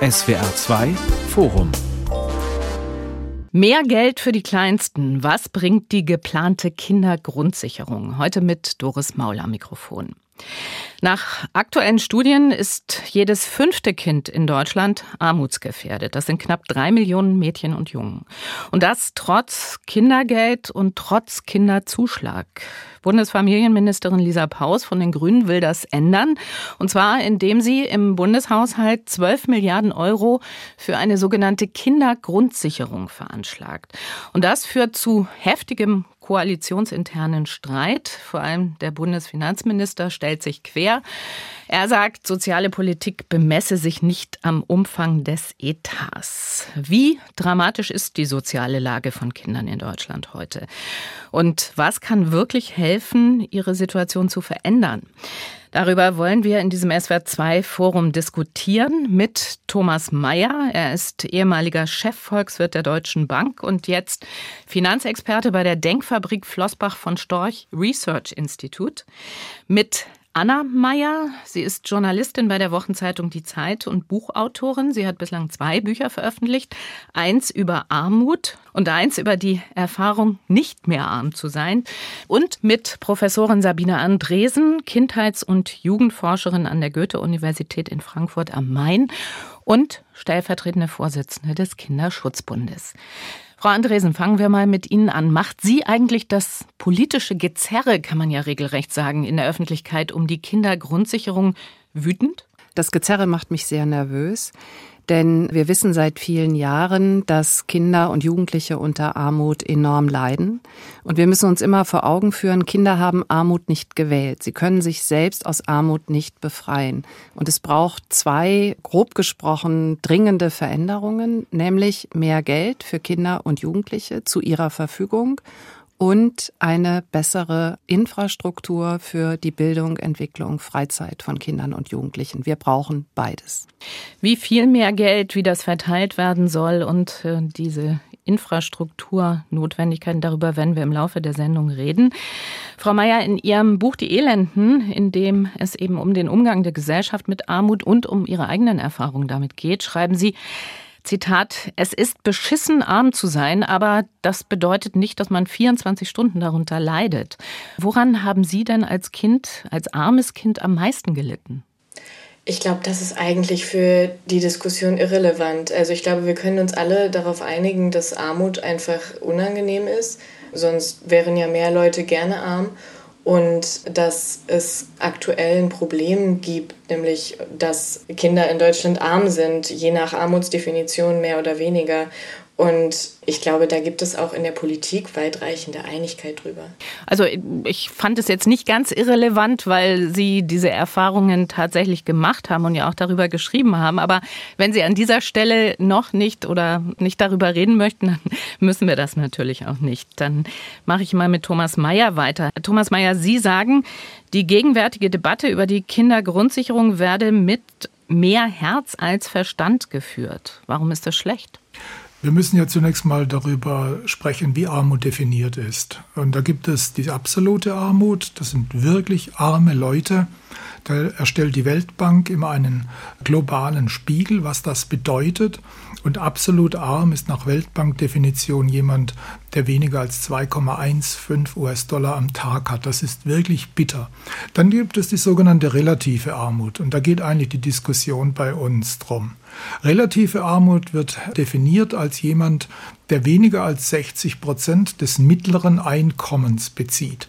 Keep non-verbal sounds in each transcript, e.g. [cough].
SWR 2 Forum Mehr Geld für die Kleinsten. Was bringt die geplante Kindergrundsicherung? Heute mit Doris Maul am Mikrofon. Nach aktuellen Studien ist jedes fünfte Kind in Deutschland armutsgefährdet. Das sind knapp drei Millionen Mädchen und Jungen. Und das trotz Kindergeld und trotz Kinderzuschlag. Bundesfamilienministerin Lisa Paus von den Grünen will das ändern. Und zwar, indem sie im Bundeshaushalt 12 Milliarden Euro für eine sogenannte Kindergrundsicherung veranschlagt. Und das führt zu heftigem koalitionsinternen Streit. Vor allem der Bundesfinanzminister stellt sich quer. Er sagt, soziale Politik bemesse sich nicht am Umfang des Etats. Wie dramatisch ist die soziale Lage von Kindern in Deutschland heute? Und was kann wirklich helfen, ihre Situation zu verändern? Darüber wollen wir in diesem SWR2-Forum diskutieren mit Thomas Mayer. Er ist ehemaliger Chefvolkswirt der Deutschen Bank und jetzt Finanzexperte bei der Denkfabrik Flossbach von Storch Research Institute. Mit Anna Meyer. Sie ist Journalistin bei der Wochenzeitung Die Zeit und Buchautorin. Sie hat bislang zwei Bücher veröffentlicht. Eins über Armut und eins über die Erfahrung, nicht mehr arm zu sein. Und mit Professorin Sabine Andresen, Kindheits- und Jugendforscherin an der Goethe-Universität in Frankfurt am Main und stellvertretende Vorsitzende des Kinderschutzbundes. Frau Andresen, fangen wir mal mit Ihnen an. Macht Sie eigentlich das politische Gezerre, kann man ja regelrecht sagen, in der Öffentlichkeit um die Kindergrundsicherung wütend? Das Gezerre macht mich sehr nervös. Denn wir wissen seit vielen Jahren, dass Kinder und Jugendliche unter Armut enorm leiden. Und wir müssen uns immer vor Augen führen, Kinder haben Armut nicht gewählt. Sie können sich selbst aus Armut nicht befreien. Und es braucht zwei, grob gesprochen, dringende Veränderungen, nämlich mehr Geld für Kinder und Jugendliche zu ihrer Verfügung und eine bessere Infrastruktur für die Bildung, Entwicklung, Freizeit von Kindern und Jugendlichen. Wir brauchen beides. Wie viel mehr Geld, wie das verteilt werden soll und äh, diese Infrastrukturnotwendigkeiten, darüber werden wir im Laufe der Sendung reden. Frau Mayer, in Ihrem Buch Die Elenden, in dem es eben um den Umgang der Gesellschaft mit Armut und um Ihre eigenen Erfahrungen damit geht, schreiben Sie, Zitat, es ist beschissen, arm zu sein, aber das bedeutet nicht, dass man 24 Stunden darunter leidet. Woran haben Sie denn als Kind, als armes Kind am meisten gelitten? Ich glaube, das ist eigentlich für die Diskussion irrelevant. Also ich glaube, wir können uns alle darauf einigen, dass Armut einfach unangenehm ist. Sonst wären ja mehr Leute gerne arm und dass es aktuell ein Problem gibt, nämlich dass Kinder in Deutschland arm sind, je nach Armutsdefinition mehr oder weniger. Und ich glaube, da gibt es auch in der Politik weitreichende Einigkeit drüber. Also ich fand es jetzt nicht ganz irrelevant, weil Sie diese Erfahrungen tatsächlich gemacht haben und ja auch darüber geschrieben haben. Aber wenn Sie an dieser Stelle noch nicht oder nicht darüber reden möchten, dann [laughs] müssen wir das natürlich auch nicht. Dann mache ich mal mit Thomas Mayer weiter. Thomas Mayer, Sie sagen, die gegenwärtige Debatte über die Kindergrundsicherung werde mit mehr Herz als Verstand geführt. Warum ist das schlecht? Wir müssen ja zunächst mal darüber sprechen, wie Armut definiert ist. Und da gibt es die absolute Armut, das sind wirklich arme Leute. Da erstellt die Weltbank immer einen globalen Spiegel, was das bedeutet. Und absolut arm ist nach Weltbankdefinition jemand, der weniger als 2,15 US-Dollar am Tag hat. Das ist wirklich bitter. Dann gibt es die sogenannte relative Armut. Und da geht eigentlich die Diskussion bei uns drum. Relative Armut wird definiert als jemand, der weniger als 60 Prozent des mittleren Einkommens bezieht.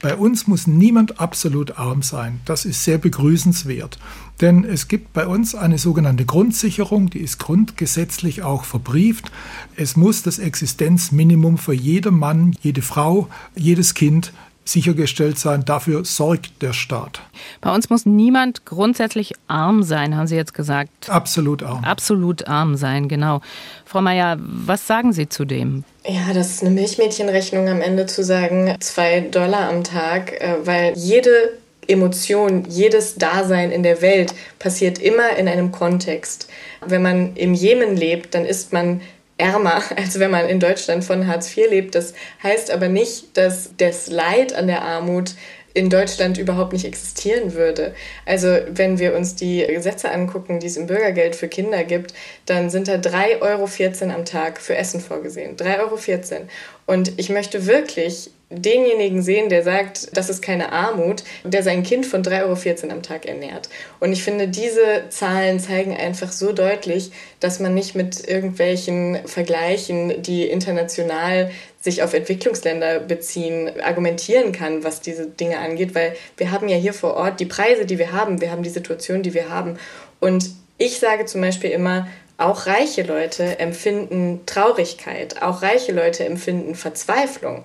Bei uns muss niemand absolut arm sein. Das ist sehr begrüßenswert. Denn es gibt bei uns eine sogenannte Grundsicherung, die ist grundgesetzlich auch verbrieft. Es muss das Existenzminimum für jeden Mann, jede Frau, jedes Kind sichergestellt sein. Dafür sorgt der Staat. Bei uns muss niemand grundsätzlich arm sein, haben Sie jetzt gesagt. Absolut arm. Absolut arm sein, genau. Frau Mayer, was sagen Sie zu dem? Ja, das ist eine Milchmädchenrechnung am Ende zu sagen, zwei Dollar am Tag, äh, weil jede Emotion, jedes Dasein in der Welt passiert immer in einem Kontext. Wenn man im Jemen lebt, dann ist man ärmer, als wenn man in Deutschland von Hartz IV lebt. Das heißt aber nicht, dass das Leid an der Armut in Deutschland überhaupt nicht existieren würde. Also wenn wir uns die Gesetze angucken, die es im Bürgergeld für Kinder gibt, dann sind da 3,14 Euro am Tag für Essen vorgesehen. 3,14 Euro. Und ich möchte wirklich denjenigen sehen, der sagt, das ist keine Armut, der sein Kind von 3,14 Euro am Tag ernährt. Und ich finde, diese Zahlen zeigen einfach so deutlich, dass man nicht mit irgendwelchen Vergleichen, die international sich auf Entwicklungsländer beziehen, argumentieren kann, was diese Dinge angeht, weil wir haben ja hier vor Ort die Preise, die wir haben, wir haben die Situation, die wir haben. Und ich sage zum Beispiel immer, auch reiche Leute empfinden Traurigkeit, auch reiche Leute empfinden Verzweiflung.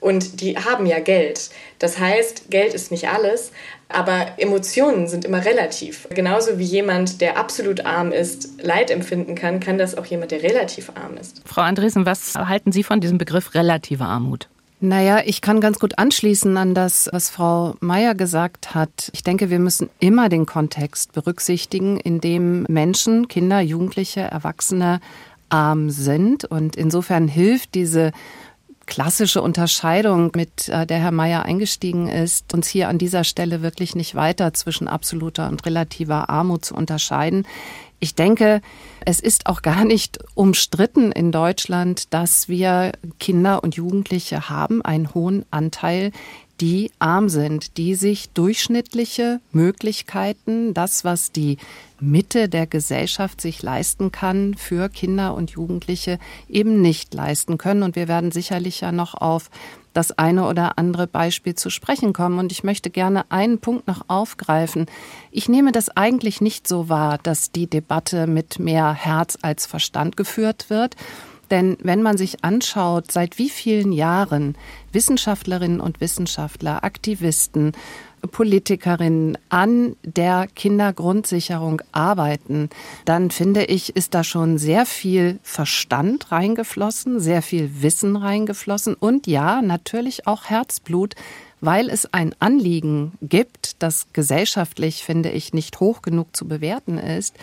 Und die haben ja Geld. Das heißt, Geld ist nicht alles, aber Emotionen sind immer relativ. Genauso wie jemand, der absolut arm ist, Leid empfinden kann, kann das auch jemand, der relativ arm ist. Frau Andresen, was halten Sie von diesem Begriff relative Armut? Naja, ich kann ganz gut anschließen an das, was Frau Meier gesagt hat. Ich denke, wir müssen immer den Kontext berücksichtigen, in dem Menschen, Kinder, Jugendliche, Erwachsene arm sind. Und insofern hilft diese klassische Unterscheidung, mit äh, der Herr Mayer eingestiegen ist, uns hier an dieser Stelle wirklich nicht weiter zwischen absoluter und relativer Armut zu unterscheiden. Ich denke, es ist auch gar nicht umstritten in Deutschland, dass wir Kinder und Jugendliche haben, einen hohen Anteil, die arm sind, die sich durchschnittliche Möglichkeiten, das, was die Mitte der Gesellschaft sich leisten kann, für Kinder und Jugendliche eben nicht leisten können. Und wir werden sicherlich ja noch auf das eine oder andere Beispiel zu sprechen kommen. Und ich möchte gerne einen Punkt noch aufgreifen. Ich nehme das eigentlich nicht so wahr, dass die Debatte mit mehr Herz als Verstand geführt wird. Denn wenn man sich anschaut, seit wie vielen Jahren Wissenschaftlerinnen und Wissenschaftler, Aktivisten, Politikerinnen an der Kindergrundsicherung arbeiten, dann finde ich, ist da schon sehr viel Verstand reingeflossen, sehr viel Wissen reingeflossen und ja, natürlich auch Herzblut, weil es ein Anliegen gibt, das gesellschaftlich, finde ich, nicht hoch genug zu bewerten ist,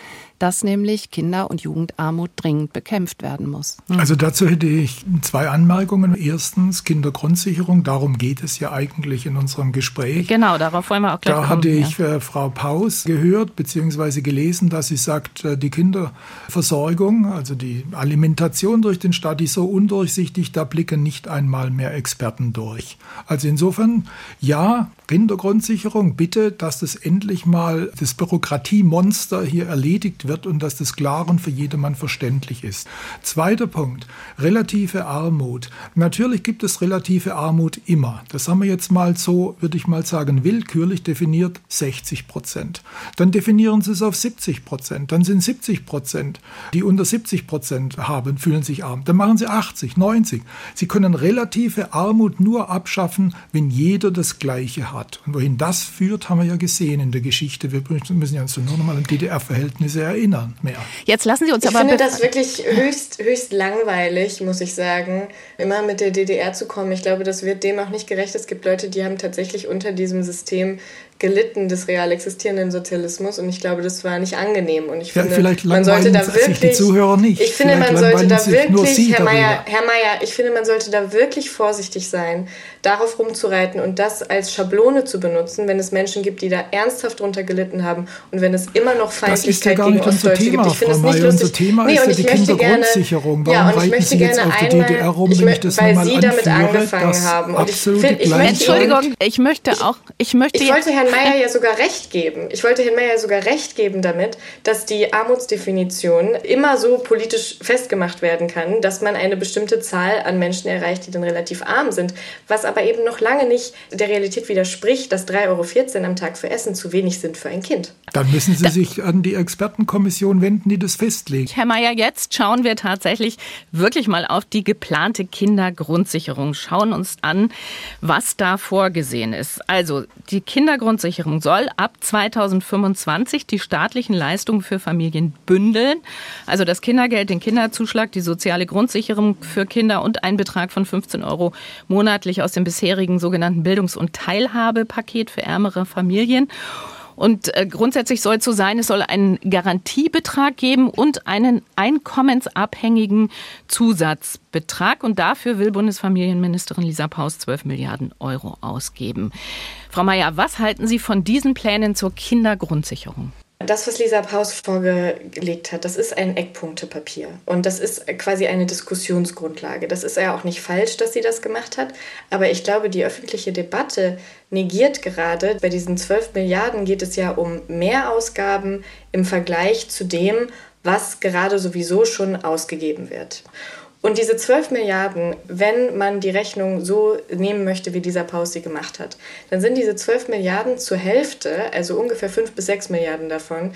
dass nämlich Kinder- und Jugendarmut dringend bekämpft werden muss. Hm. Also dazu hätte ich zwei Anmerkungen. Erstens Kindergrundsicherung, darum geht es ja eigentlich in unserem Gespräch. Genau, darauf wollen wir auch gleich Da kommen, hatte ich ja. äh, Frau Paus gehört bzw. gelesen, dass sie sagt, äh, die Kinderversorgung, also die Alimentation durch den Staat, ist so undurchsichtig, da blicken nicht einmal mehr Experten durch. Also insofern, ja, Kindergrundsicherung, bitte, dass das endlich mal das Bürokratiemonster hier erledigt wird und dass das klar und für jedermann verständlich ist. Zweiter Punkt, relative Armut. Natürlich gibt es relative Armut immer. Das haben wir jetzt mal so, würde ich mal sagen, willkürlich definiert 60 Prozent. Dann definieren Sie es auf 70 Prozent. Dann sind 70 Prozent, die unter 70 Prozent haben, fühlen sich arm. Dann machen Sie 80, 90. Sie können relative Armut nur abschaffen, wenn jeder das Gleiche hat hat. Und wohin das führt, haben wir ja gesehen in der Geschichte. Wir müssen ja uns nur noch mal an DDR-Verhältnisse erinnern. Mehr. Jetzt lassen Sie uns ich aber. Ich finde das wirklich höchst, höchst langweilig, muss ich sagen, immer mit der DDR zu kommen. Ich glaube, das wird dem auch nicht gerecht. Es gibt Leute, die haben tatsächlich unter diesem System gelitten des real existierenden Sozialismus und ich glaube, das war nicht angenehm und ich ja, finde, vielleicht man sollte da wirklich die Zuhörer nicht. Ich finde, vielleicht man sollte da wirklich Herr Mayer, Herr Mayer, ich finde, man sollte da wirklich vorsichtig sein, darauf rumzureiten und das als Schablone zu benutzen, wenn es Menschen gibt, die da ernsthaft drunter gelitten haben und wenn es immer noch Feindlichkeit ja gegen Ostdeutsche Thema, gibt. Ich finde es nicht lustig. Unser Thema nee, ist und ja die Kindergrundsicherung. Warum ja, und ich möchte Sie gerne auf die einmal, DDR rum, ich, das weil Sie damit angefangen haben und ich, absolute ich möchte Entschuldigung, ich möchte auch, ich möchte ich wollte Herrn Mayer ja sogar recht geben. Ich wollte Herrn Mayer sogar recht geben damit, dass die Armutsdefinition immer so politisch festgemacht werden kann, dass man eine bestimmte Zahl an Menschen erreicht, die dann relativ arm sind, was aber eben noch lange nicht der Realität widerspricht, dass 3,14 Euro am Tag für Essen zu wenig sind für ein Kind. Dann müssen Sie da sich an die Expertenkommission wenden, die das festlegt. Herr Mayer, jetzt schauen wir tatsächlich wirklich mal auf die geplante Kindergrundsicherung, schauen uns an, was da vorgesehen ist. Also die Kindergrundsicherung soll ab 2025 die staatlichen Leistungen für Familien bündeln. Also das Kindergeld, den Kinderzuschlag, die soziale Grundsicherung für Kinder und einen Betrag von 15 Euro monatlich aus dem bisherigen sogenannten Bildungs- und Teilhabepaket für ärmere Familien. Und äh, grundsätzlich soll es so sein, es soll einen Garantiebetrag geben und einen einkommensabhängigen Zusatzbetrag. Und dafür will Bundesfamilienministerin Lisa Paus 12 Milliarden Euro ausgeben. Frau Mayer, was halten Sie von diesen Plänen zur Kindergrundsicherung? Das, was Lisa Paus vorgelegt hat, das ist ein Eckpunktepapier und das ist quasi eine Diskussionsgrundlage. Das ist ja auch nicht falsch, dass sie das gemacht hat, aber ich glaube, die öffentliche Debatte negiert gerade, bei diesen 12 Milliarden geht es ja um Mehrausgaben im Vergleich zu dem, was gerade sowieso schon ausgegeben wird. Und diese 12 Milliarden, wenn man die Rechnung so nehmen möchte, wie dieser Paus sie gemacht hat, dann sind diese 12 Milliarden zur Hälfte, also ungefähr 5 bis 6 Milliarden davon,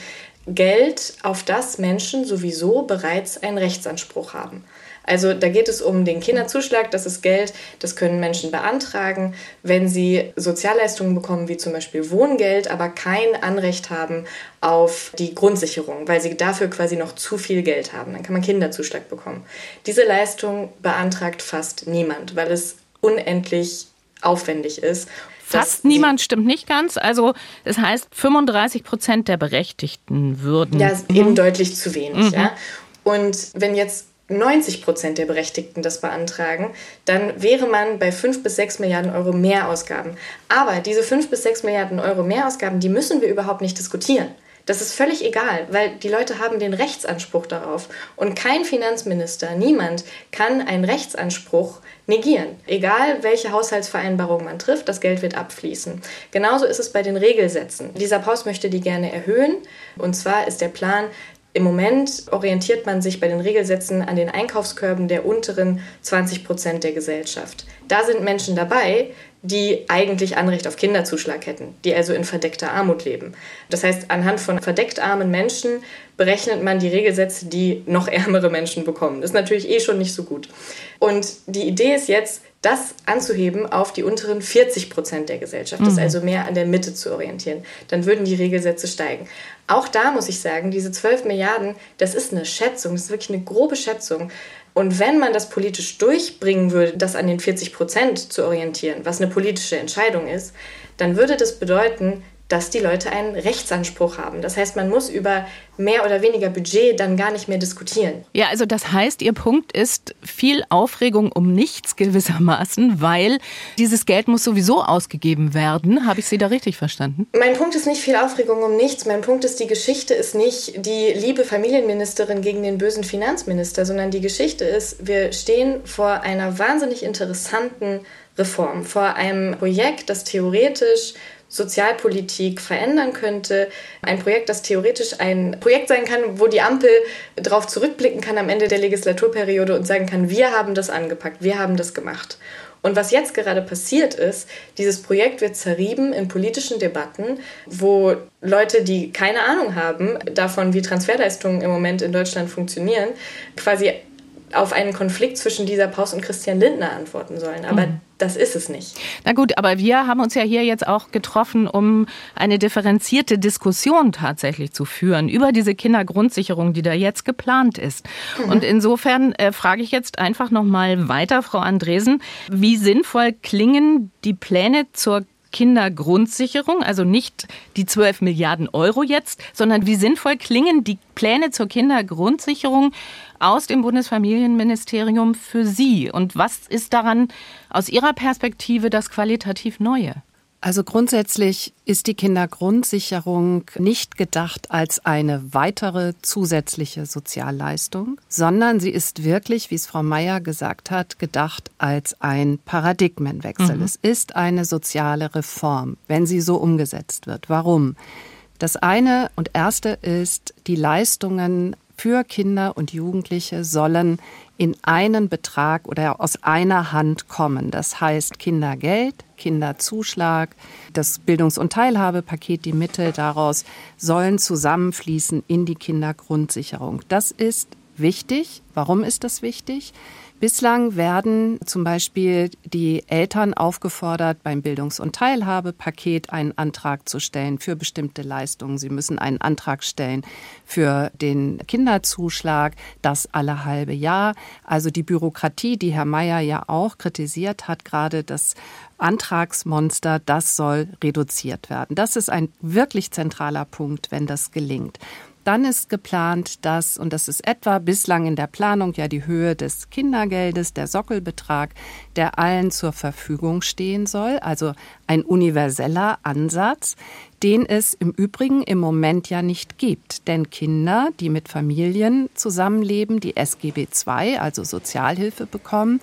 Geld, auf das Menschen sowieso bereits einen Rechtsanspruch haben. Also da geht es um den Kinderzuschlag, das ist Geld, das können Menschen beantragen, wenn sie Sozialleistungen bekommen, wie zum Beispiel Wohngeld, aber kein Anrecht haben auf die Grundsicherung, weil sie dafür quasi noch zu viel Geld haben. Dann kann man Kinderzuschlag bekommen. Diese Leistung beantragt fast niemand, weil es unendlich aufwendig ist. Fast niemand stimmt nicht ganz. Also das heißt, 35 Prozent der Berechtigten würden. Ja, eben mhm. deutlich zu wenig. Mhm. Ja. Und wenn jetzt 90 Prozent der Berechtigten das beantragen, dann wäre man bei 5 bis 6 Milliarden Euro Mehrausgaben. Aber diese 5 bis 6 Milliarden Euro Mehrausgaben, die müssen wir überhaupt nicht diskutieren. Das ist völlig egal, weil die Leute haben den Rechtsanspruch darauf. Und kein Finanzminister, niemand kann einen Rechtsanspruch negieren. Egal, welche Haushaltsvereinbarung man trifft, das Geld wird abfließen. Genauso ist es bei den Regelsätzen. Dieser Paus möchte die gerne erhöhen. Und zwar ist der Plan, im Moment orientiert man sich bei den Regelsätzen an den Einkaufskörben der unteren 20 Prozent der Gesellschaft. Da sind Menschen dabei, die eigentlich Anrecht auf Kinderzuschlag hätten, die also in verdeckter Armut leben. Das heißt, anhand von verdeckt armen Menschen berechnet man die Regelsätze, die noch ärmere Menschen bekommen. Das ist natürlich eh schon nicht so gut. Und die Idee ist jetzt, das anzuheben auf die unteren 40 Prozent der Gesellschaft, mhm. das also mehr an der Mitte zu orientieren. Dann würden die Regelsätze steigen. Auch da muss ich sagen, diese 12 Milliarden, das ist eine Schätzung, das ist wirklich eine grobe Schätzung. Und wenn man das politisch durchbringen würde, das an den 40 Prozent zu orientieren, was eine politische Entscheidung ist, dann würde das bedeuten, dass die Leute einen Rechtsanspruch haben. Das heißt, man muss über mehr oder weniger Budget dann gar nicht mehr diskutieren. Ja, also das heißt, Ihr Punkt ist viel Aufregung um nichts gewissermaßen, weil dieses Geld muss sowieso ausgegeben werden. Habe ich Sie da richtig verstanden? Mein Punkt ist nicht viel Aufregung um nichts. Mein Punkt ist, die Geschichte ist nicht die liebe Familienministerin gegen den bösen Finanzminister, sondern die Geschichte ist, wir stehen vor einer wahnsinnig interessanten Reform, vor einem Projekt, das theoretisch Sozialpolitik verändern könnte. Ein Projekt, das theoretisch ein Projekt sein kann, wo die Ampel darauf zurückblicken kann am Ende der Legislaturperiode und sagen kann, wir haben das angepackt, wir haben das gemacht. Und was jetzt gerade passiert ist, dieses Projekt wird zerrieben in politischen Debatten, wo Leute, die keine Ahnung haben davon, wie Transferleistungen im Moment in Deutschland funktionieren, quasi auf einen Konflikt zwischen dieser Paus und Christian Lindner antworten sollen. Aber mhm. das ist es nicht. Na gut, aber wir haben uns ja hier jetzt auch getroffen, um eine differenzierte Diskussion tatsächlich zu führen über diese Kindergrundsicherung, die da jetzt geplant ist. Mhm. Und insofern äh, frage ich jetzt einfach noch mal weiter, Frau Andresen, wie sinnvoll klingen die Pläne zur Kindergrundsicherung, also nicht die 12 Milliarden Euro jetzt, sondern wie sinnvoll klingen die Pläne zur Kindergrundsicherung aus dem Bundesfamilienministerium für Sie? Und was ist daran aus Ihrer Perspektive das qualitativ Neue? Also grundsätzlich ist die Kindergrundsicherung nicht gedacht als eine weitere zusätzliche Sozialleistung, sondern sie ist wirklich, wie es Frau Meier gesagt hat, gedacht als ein Paradigmenwechsel. Mhm. Es ist eine soziale Reform, wenn sie so umgesetzt wird. Warum? Das eine und erste ist, die Leistungen für Kinder und Jugendliche sollen in einen Betrag oder aus einer Hand kommen. Das heißt Kindergeld, Kinderzuschlag, das Bildungs- und Teilhabepaket, die Mittel daraus sollen zusammenfließen in die Kindergrundsicherung. Das ist wichtig. Warum ist das wichtig? Bislang werden zum Beispiel die Eltern aufgefordert, beim Bildungs- und Teilhabepaket einen Antrag zu stellen für bestimmte Leistungen. Sie müssen einen Antrag stellen für den Kinderzuschlag, das alle halbe Jahr. Also die Bürokratie, die Herr Mayer ja auch kritisiert hat, gerade das Antragsmonster, das soll reduziert werden. Das ist ein wirklich zentraler Punkt, wenn das gelingt. Dann ist geplant, dass, und das ist etwa bislang in der Planung ja die Höhe des Kindergeldes, der Sockelbetrag, der allen zur Verfügung stehen soll, also ein universeller Ansatz, den es im Übrigen im Moment ja nicht gibt. Denn Kinder, die mit Familien zusammenleben, die SGB II, also Sozialhilfe bekommen,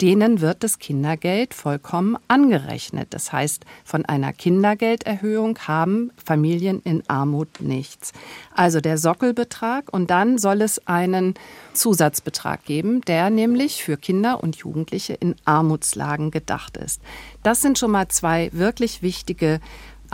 denen wird das Kindergeld vollkommen angerechnet. Das heißt, von einer Kindergelderhöhung haben Familien in Armut nichts. Also der Sockelbetrag und dann soll es einen Zusatzbetrag geben, der nämlich für Kinder und Jugendliche in Armutslagen gedacht ist. Das sind schon mal zwei wirklich wichtige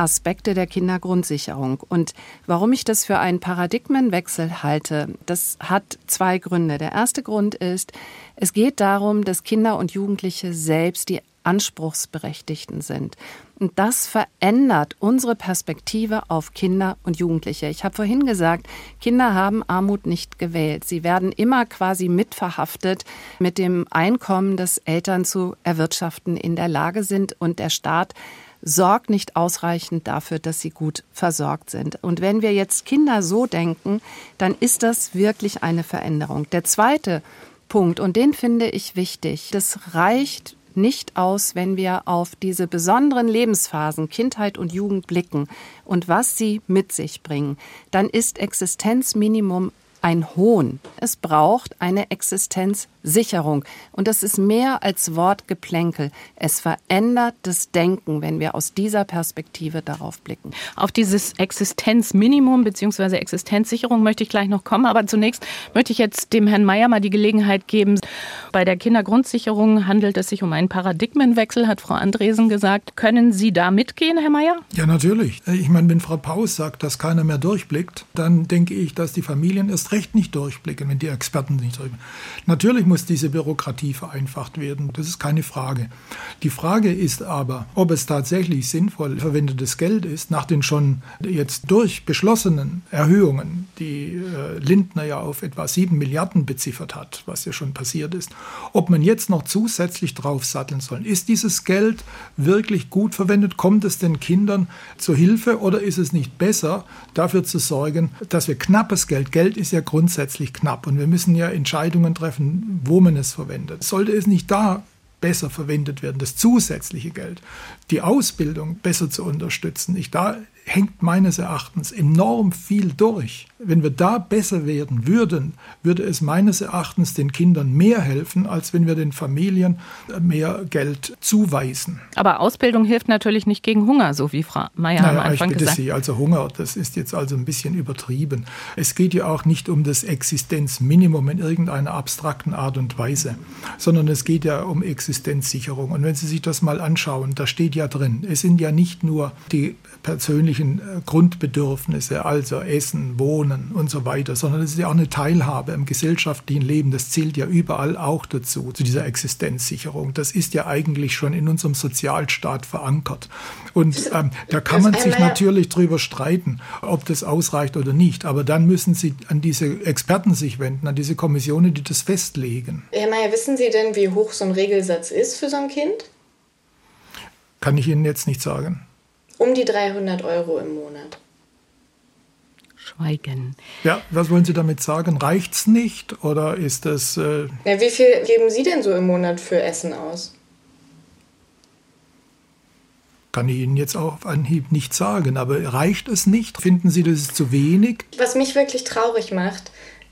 Aspekte der Kindergrundsicherung. Und warum ich das für einen Paradigmenwechsel halte, das hat zwei Gründe. Der erste Grund ist, es geht darum, dass Kinder und Jugendliche selbst die Anspruchsberechtigten sind. Und das verändert unsere Perspektive auf Kinder und Jugendliche. Ich habe vorhin gesagt, Kinder haben Armut nicht gewählt. Sie werden immer quasi mitverhaftet mit dem Einkommen, das Eltern zu erwirtschaften in der Lage sind. Und der Staat sorgt nicht ausreichend dafür, dass sie gut versorgt sind. Und wenn wir jetzt Kinder so denken, dann ist das wirklich eine Veränderung. Der zweite Punkt, und den finde ich wichtig, das reicht nicht aus, wenn wir auf diese besonderen Lebensphasen Kindheit und Jugend blicken und was sie mit sich bringen, dann ist Existenzminimum ein Hohn. Es braucht eine Existenzsicherung. Und das ist mehr als Wortgeplänkel. Es verändert das Denken, wenn wir aus dieser Perspektive darauf blicken. Auf dieses Existenzminimum bzw. Existenzsicherung möchte ich gleich noch kommen. Aber zunächst möchte ich jetzt dem Herrn Mayer mal die Gelegenheit geben. Bei der Kindergrundsicherung handelt es sich um einen Paradigmenwechsel, hat Frau Andresen gesagt. Können Sie da mitgehen, Herr Mayer? Ja, natürlich. Ich meine, wenn Frau Paus sagt, dass keiner mehr durchblickt, dann denke ich, dass die Familien recht nicht durchblicken, wenn die Experten nicht durchblicken. Natürlich muss diese Bürokratie vereinfacht werden, das ist keine Frage. Die Frage ist aber, ob es tatsächlich sinnvoll verwendetes Geld ist, nach den schon jetzt durch beschlossenen Erhöhungen, die äh, Lindner ja auf etwa sieben Milliarden beziffert hat, was ja schon passiert ist, ob man jetzt noch zusätzlich draufsatteln soll. Ist dieses Geld wirklich gut verwendet? Kommt es den Kindern zur Hilfe oder ist es nicht besser, dafür zu sorgen, dass wir knappes Geld, Geld ist ja grundsätzlich knapp und wir müssen ja Entscheidungen treffen, wo man es verwendet. Sollte es nicht da besser verwendet werden, das zusätzliche Geld, die Ausbildung besser zu unterstützen. Ich, da hängt meines Erachtens enorm viel durch. Wenn wir da besser werden würden, würde es meines Erachtens den Kindern mehr helfen, als wenn wir den Familien mehr Geld zuweisen. Aber Ausbildung hilft natürlich nicht gegen Hunger, so wie Frau Mayer naja, am Anfang ich bitte gesagt. Sie, also Hunger, das ist jetzt also ein bisschen übertrieben. Es geht ja auch nicht um das Existenzminimum in irgendeiner abstrakten Art und Weise, sondern es geht ja um Existenzsicherung. Und wenn Sie sich das mal anschauen, da steht ja drin, es sind ja nicht nur die persönlichen äh, Grundbedürfnisse, also Essen, Wohnen und so weiter, sondern es ist ja auch eine Teilhabe im gesellschaftlichen Leben. Das zählt ja überall auch dazu, zu dieser Existenzsicherung. Das ist ja eigentlich schon in unserem Sozialstaat verankert. Und ähm, da kann man sich natürlich drüber streiten, ob das ausreicht oder nicht. Aber dann müssen Sie an diese Experten sich wenden, an diese Kommissionen, die das festlegen. Herr Mayer, wissen Sie denn, wie hoch so ein Regelsatz ist für so ein Kind? Kann ich Ihnen jetzt nicht sagen um die 300 Euro im Monat. Schweigen. Ja, was wollen Sie damit sagen? Reicht es nicht oder ist das. Äh ja, wie viel geben Sie denn so im Monat für Essen aus? Kann ich Ihnen jetzt auf Anhieb nicht sagen, aber reicht es nicht? Finden Sie, das ist zu wenig? Was mich wirklich traurig macht,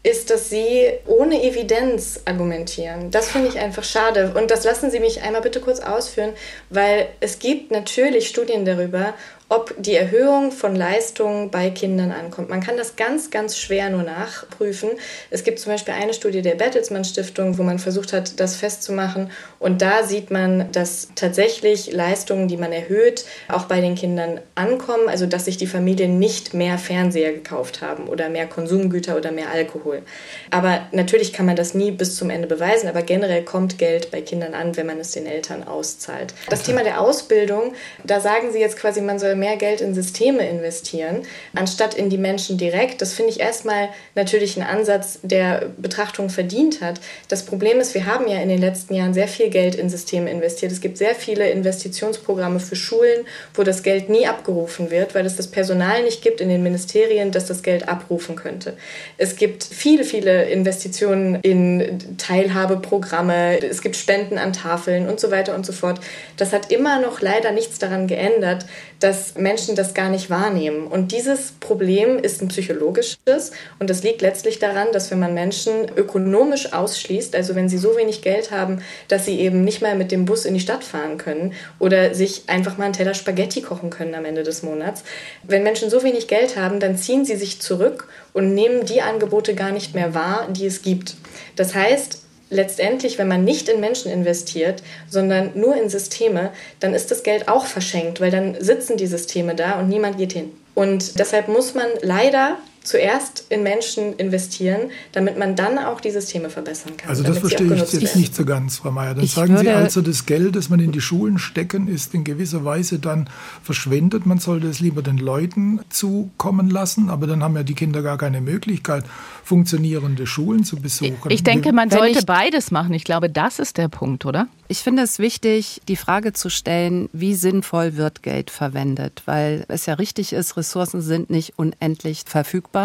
ist, dass sie ohne Evidenz argumentieren. Das finde ich einfach schade. Und das lassen Sie mich einmal bitte kurz ausführen, weil es gibt natürlich Studien darüber, ob die Erhöhung von Leistungen bei Kindern ankommt. Man kann das ganz, ganz schwer nur nachprüfen. Es gibt zum Beispiel eine Studie der Bertelsmann Stiftung, wo man versucht hat, das festzumachen. Und da sieht man, dass tatsächlich Leistungen, die man erhöht, auch bei den Kindern ankommen. Also dass sich die Familien nicht mehr Fernseher gekauft haben oder mehr Konsumgüter oder mehr Alkohol. Aber natürlich kann man das nie bis zum Ende beweisen. Aber generell kommt Geld bei Kindern an, wenn man es den Eltern auszahlt. Das Thema der Ausbildung, da sagen Sie jetzt quasi, man soll mehr Geld in Systeme investieren, anstatt in die Menschen direkt. Das finde ich erstmal natürlich ein Ansatz, der Betrachtung verdient hat. Das Problem ist, wir haben ja in den letzten Jahren sehr viel Geld in Systeme investiert. Es gibt sehr viele Investitionsprogramme für Schulen, wo das Geld nie abgerufen wird, weil es das Personal nicht gibt in den Ministerien, das das Geld abrufen könnte. Es gibt viele, viele Investitionen in Teilhabeprogramme, es gibt Spenden an Tafeln und so weiter und so fort. Das hat immer noch leider nichts daran geändert, dass Menschen das gar nicht wahrnehmen. Und dieses Problem ist ein psychologisches und das liegt letztlich daran, dass wenn man Menschen ökonomisch ausschließt, also wenn sie so wenig Geld haben, dass sie eben nicht mehr mit dem Bus in die Stadt fahren können oder sich einfach mal einen Teller Spaghetti kochen können am Ende des Monats, wenn Menschen so wenig Geld haben, dann ziehen sie sich zurück und nehmen die Angebote gar nicht mehr wahr, die es gibt. Das heißt, letztendlich, wenn man nicht in Menschen investiert, sondern nur in Systeme, dann ist das Geld auch verschenkt, weil dann sitzen die Systeme da und niemand geht hin. Und deshalb muss man leider zuerst in Menschen investieren, damit man dann auch die Systeme verbessern kann. Also das verstehe ich jetzt nicht so ganz, Frau Mayer. Dann ich sagen Sie also, das Geld, das man in die Schulen stecken, ist in gewisser Weise dann verschwendet. Man sollte es lieber den Leuten zukommen lassen, aber dann haben ja die Kinder gar keine Möglichkeit, funktionierende Schulen zu besuchen. Ich denke, man sollte beides machen. Ich glaube, das ist der Punkt, oder? Ich finde es wichtig, die Frage zu stellen, wie sinnvoll wird Geld verwendet, weil es ja richtig ist, Ressourcen sind nicht unendlich verfügbar.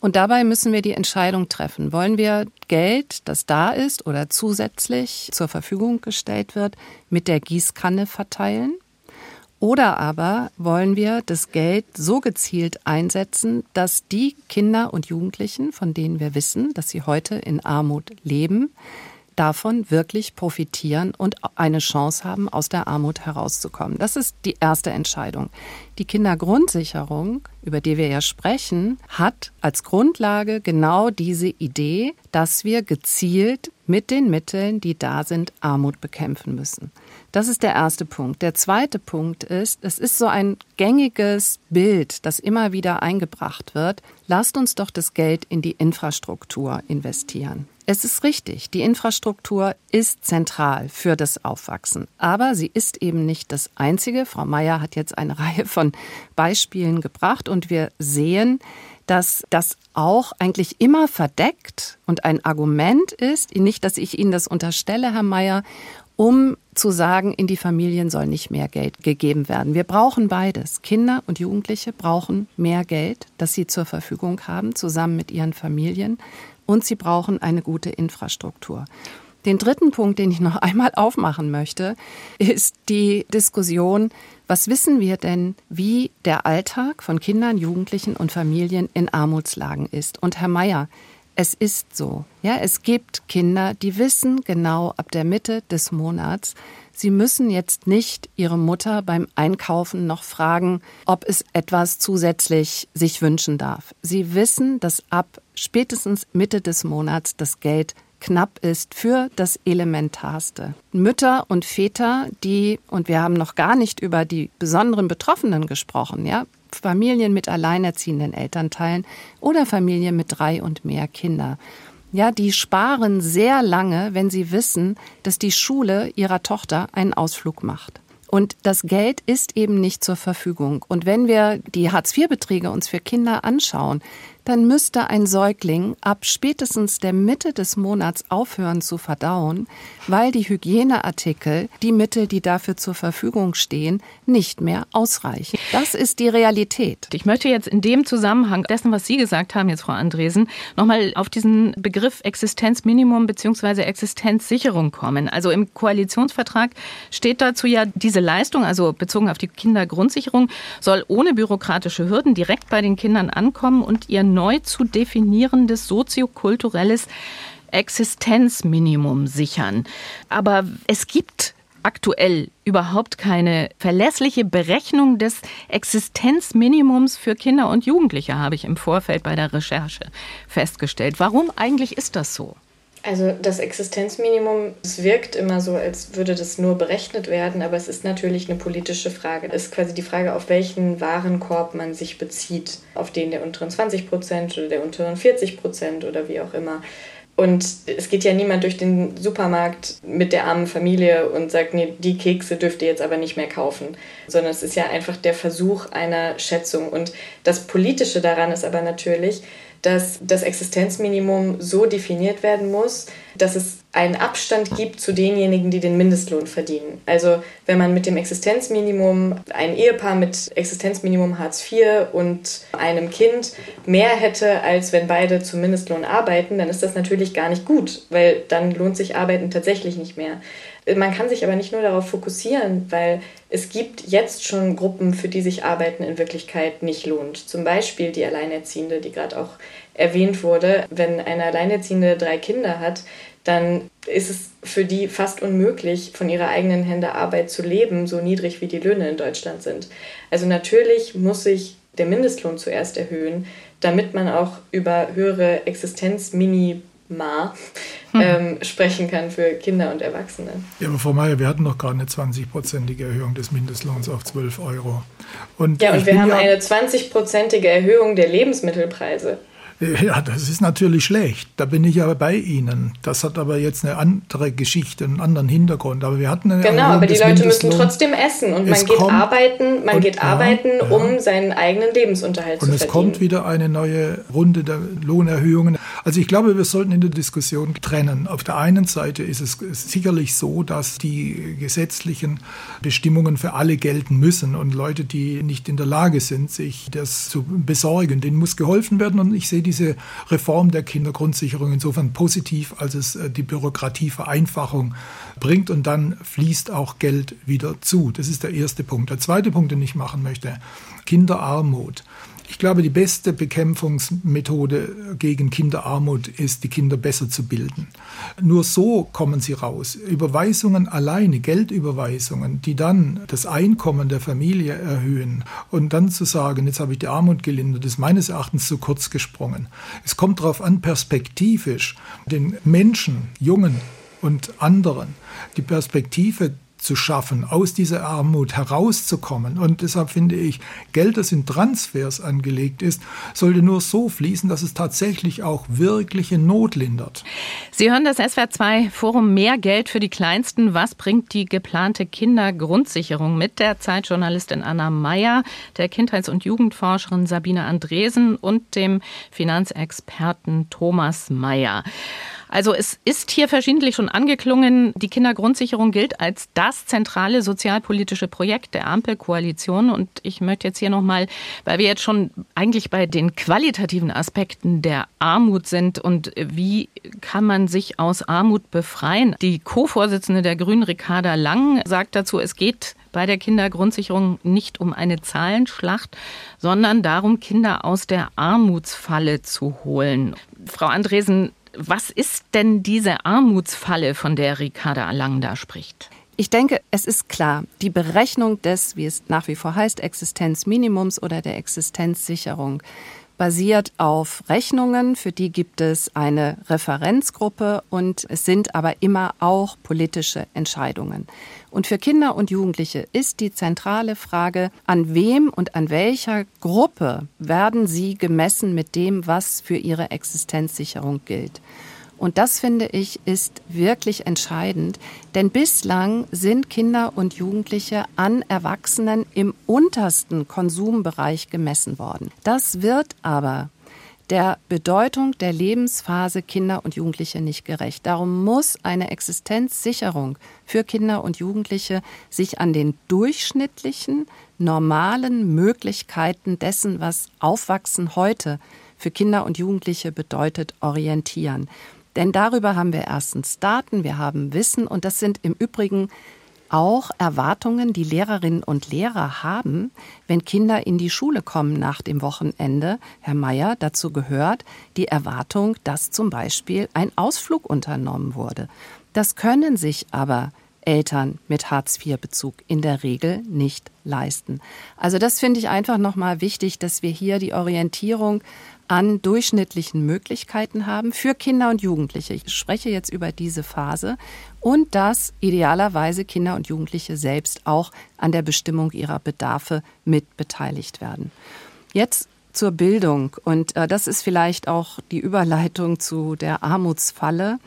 Und dabei müssen wir die Entscheidung treffen. Wollen wir Geld, das da ist oder zusätzlich zur Verfügung gestellt wird, mit der Gießkanne verteilen? Oder aber wollen wir das Geld so gezielt einsetzen, dass die Kinder und Jugendlichen, von denen wir wissen, dass sie heute in Armut leben, davon wirklich profitieren und eine Chance haben, aus der Armut herauszukommen. Das ist die erste Entscheidung. Die Kindergrundsicherung, über die wir ja sprechen, hat als Grundlage genau diese Idee, dass wir gezielt mit den Mitteln, die da sind, Armut bekämpfen müssen. Das ist der erste Punkt. Der zweite Punkt ist, es ist so ein gängiges Bild, das immer wieder eingebracht wird. Lasst uns doch das Geld in die Infrastruktur investieren. Es ist richtig, die Infrastruktur ist zentral für das Aufwachsen. Aber sie ist eben nicht das Einzige. Frau Mayer hat jetzt eine [laughs] Reihe von Beispielen gebracht und wir sehen, dass das auch eigentlich immer verdeckt und ein Argument ist, nicht, dass ich Ihnen das unterstelle, Herr Mayer, um zu sagen, in die Familien soll nicht mehr Geld gegeben werden. Wir brauchen beides. Kinder und Jugendliche brauchen mehr Geld, das sie zur Verfügung haben, zusammen mit ihren Familien und sie brauchen eine gute Infrastruktur. Den dritten Punkt, den ich noch [laughs] einmal aufmachen möchte, ist die Diskussion, was wissen wir denn, wie der Alltag von Kindern, Jugendlichen und Familien in Armutslagen ist? Und Herr Mayer, es ist so. Ja, es gibt Kinder, die wissen genau ab der Mitte des Monats, sie müssen jetzt nicht ihre Mutter beim Einkaufen noch fragen, ob es etwas zusätzlich sich wünschen darf. Sie wissen, dass ab spätestens Mitte des Monats das Geld knapp ist für das Elementarste. Mütter und Väter, die, und wir haben noch gar nicht über die besonderen Betroffenen gesprochen, ja, Familien mit alleinerziehenden Elternteilen oder Familien mit drei und mehr Kinder. Ja, die sparen sehr lange, wenn sie wissen, dass die Schule ihrer Tochter einen Ausflug macht. Und das Geld ist eben nicht zur Verfügung. Und wenn wir die Hartz-IV-Beträge uns für Kinder anschauen, dann müsste ein Säugling ab spätestens der Mitte des Monats aufhören zu verdauen, weil die Hygieneartikel, die Mittel, die dafür zur Verfügung stehen, nicht mehr ausreichen. Das ist die Realität. Ich möchte jetzt in dem Zusammenhang dessen, was Sie gesagt haben, jetzt Frau Andresen, nochmal auf diesen Begriff Existenzminimum bzw. Existenzsicherung kommen. Also im Koalitionsvertrag steht dazu ja, diese Leistung, also bezogen auf die Kindergrundsicherung, soll ohne bürokratische Hürden direkt bei den Kindern ankommen und ihren neu zu definierendes soziokulturelles Existenzminimum sichern. Aber es gibt aktuell überhaupt keine verlässliche Berechnung des Existenzminimums für Kinder und Jugendliche, habe ich im Vorfeld bei der Recherche festgestellt. Warum eigentlich ist das so? Also das Existenzminimum, es wirkt immer so, als würde das nur berechnet werden, aber es ist natürlich eine politische Frage. Es ist quasi die Frage, auf welchen Warenkorb man sich bezieht, auf den der unteren 20 Prozent oder der unteren 40 Prozent oder wie auch immer. Und es geht ja niemand durch den Supermarkt mit der armen Familie und sagt, nee, die Kekse dürft ihr jetzt aber nicht mehr kaufen, sondern es ist ja einfach der Versuch einer Schätzung. Und das Politische daran ist aber natürlich, dass das Existenzminimum so definiert werden muss, dass es einen Abstand gibt zu denjenigen, die den Mindestlohn verdienen. Also wenn man mit dem Existenzminimum, ein Ehepaar mit Existenzminimum Hartz IV und einem Kind mehr hätte, als wenn beide zum Mindestlohn arbeiten, dann ist das natürlich gar nicht gut, weil dann lohnt sich Arbeiten tatsächlich nicht mehr. Man kann sich aber nicht nur darauf fokussieren, weil es gibt jetzt schon Gruppen, für die sich Arbeiten in Wirklichkeit nicht lohnt. Zum Beispiel die Alleinerziehende, die gerade auch erwähnt wurde. Wenn eine Alleinerziehende drei Kinder hat, dann ist es für die fast unmöglich, von ihrer eigenen Hände Arbeit zu leben, so niedrig wie die Löhne in Deutschland sind. Also natürlich muss sich der Mindestlohn zuerst erhöhen, damit man auch über höhere Existenzminima hm. ähm, sprechen kann für Kinder und Erwachsene. Ja, aber Frau Mayer, wir hatten noch gerade eine 20-prozentige Erhöhung des Mindestlohns auf 12 Euro. Und ja, und wir haben ja eine 20-prozentige Erhöhung der Lebensmittelpreise. Ja, das ist natürlich schlecht. Da bin ich aber bei Ihnen. Das hat aber jetzt eine andere Geschichte, einen anderen Hintergrund. Aber wir hatten eine Genau, aber die Leute müssen trotzdem essen und man geht arbeiten, man und, geht arbeiten, ja, um seinen eigenen Lebensunterhalt und zu verdienen. Und es kommt wieder eine neue Runde der Lohnerhöhungen. Also ich glaube, wir sollten in der Diskussion trennen. Auf der einen Seite ist es sicherlich so, dass die gesetzlichen Bestimmungen für alle gelten müssen und Leute, die nicht in der Lage sind, sich das zu besorgen, denen muss geholfen werden. Und ich sehe diese Reform der Kindergrundsicherung insofern positiv, als es äh, die Bürokratievereinfachung bringt und dann fließt auch Geld wieder zu. Das ist der erste Punkt. Der zweite Punkt, den ich machen möchte, Kinderarmut. Ich glaube, die beste Bekämpfungsmethode gegen Kinderarmut ist, die Kinder besser zu bilden. Nur so kommen sie raus. Überweisungen alleine, Geldüberweisungen, die dann das Einkommen der Familie erhöhen und dann zu sagen, jetzt habe ich die Armut gelindert, ist meines Erachtens zu kurz gesprungen. Es kommt darauf an, perspektivisch den Menschen, Jungen und anderen, die Perspektive zu schaffen, aus dieser Armut herauszukommen. Und deshalb finde ich, Geld, das in Transfers angelegt ist, sollte nur so fließen, dass es tatsächlich auch wirkliche Not lindert. Sie hören das SWR2 Forum Mehr Geld für die Kleinsten. Was bringt die geplante Kindergrundsicherung mit der Zeitjournalistin Anna Meyer, der Kindheits- und Jugendforscherin Sabine Andresen und dem Finanzexperten Thomas Meyer? Also es ist hier verschiedentlich schon angeklungen, die Kindergrundsicherung gilt als das zentrale sozialpolitische Projekt der Ampelkoalition. Und ich möchte jetzt hier nochmal, weil wir jetzt schon eigentlich bei den qualitativen Aspekten der Armut sind und wie kann man sich aus Armut befreien. Die Co-Vorsitzende der Grünen, Ricarda Lang, sagt dazu, es geht bei der Kindergrundsicherung nicht um eine Zahlenschlacht, sondern darum, Kinder aus der Armutsfalle zu holen. Frau Andresen, was ist denn diese Armutsfalle, von der Ricarda Lang da spricht? Ich denke, es ist klar, die Berechnung des, wie es nach wie vor heißt, Existenzminimums oder der Existenzsicherung basiert auf Rechnungen, für die gibt es eine Referenzgruppe und es sind aber immer auch politische Entscheidungen. Und für Kinder und Jugendliche ist die zentrale Frage, an wem und an welcher Gruppe werden sie gemessen mit dem, was für ihre Existenzsicherung gilt. Und das finde ich ist wirklich entscheidend, denn bislang sind Kinder und Jugendliche an Erwachsenen im untersten Konsumbereich gemessen worden. Das wird aber der Bedeutung der Lebensphase Kinder und Jugendliche nicht gerecht. Darum muss eine Existenzsicherung für Kinder und Jugendliche sich an den durchschnittlichen, normalen Möglichkeiten dessen, was Aufwachsen heute für Kinder und Jugendliche bedeutet, orientieren. Denn darüber haben wir erstens Daten, wir haben Wissen und das sind im Übrigen auch Erwartungen, die Lehrerinnen und Lehrer haben, wenn Kinder in die Schule kommen nach dem Wochenende. Herr Mayer, dazu gehört die Erwartung, dass zum Beispiel ein Ausflug unternommen wurde. Das können sich aber Eltern mit Hartz-IV-Bezug in der Regel nicht leisten. Also das finde ich einfach nochmal wichtig, dass wir hier die Orientierung an durchschnittlichen Möglichkeiten haben für Kinder und Jugendliche. Ich spreche jetzt über diese Phase und dass idealerweise Kinder und Jugendliche selbst auch an der Bestimmung ihrer Bedarfe mit beteiligt werden. Jetzt zur Bildung. Und äh, das ist vielleicht auch die Überleitung zu der Armutsfalle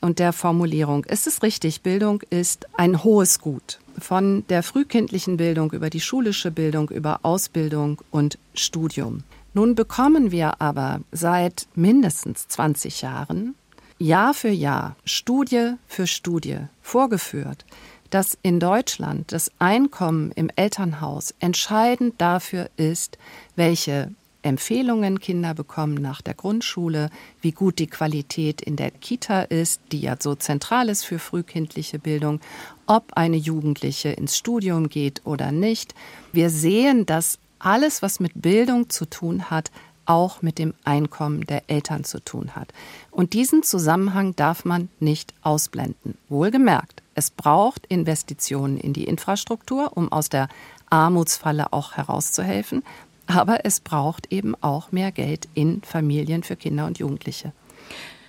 und der Formulierung. Es ist richtig, Bildung ist ein hohes Gut. Von der frühkindlichen Bildung über die schulische Bildung, über Ausbildung und Studium. Nun bekommen wir aber seit mindestens 20 Jahren Jahr für Jahr, Studie für Studie vorgeführt, dass in Deutschland das Einkommen im Elternhaus entscheidend dafür ist, welche Empfehlungen Kinder bekommen nach der Grundschule, wie gut die Qualität in der Kita ist, die ja so zentral ist für frühkindliche Bildung, ob eine Jugendliche ins Studium geht oder nicht. Wir sehen, dass alles, was mit Bildung zu tun hat, auch mit dem Einkommen der Eltern zu tun hat. Und diesen Zusammenhang darf man nicht ausblenden. Wohlgemerkt, es braucht Investitionen in die Infrastruktur, um aus der Armutsfalle auch herauszuhelfen. Aber es braucht eben auch mehr Geld in Familien für Kinder und Jugendliche.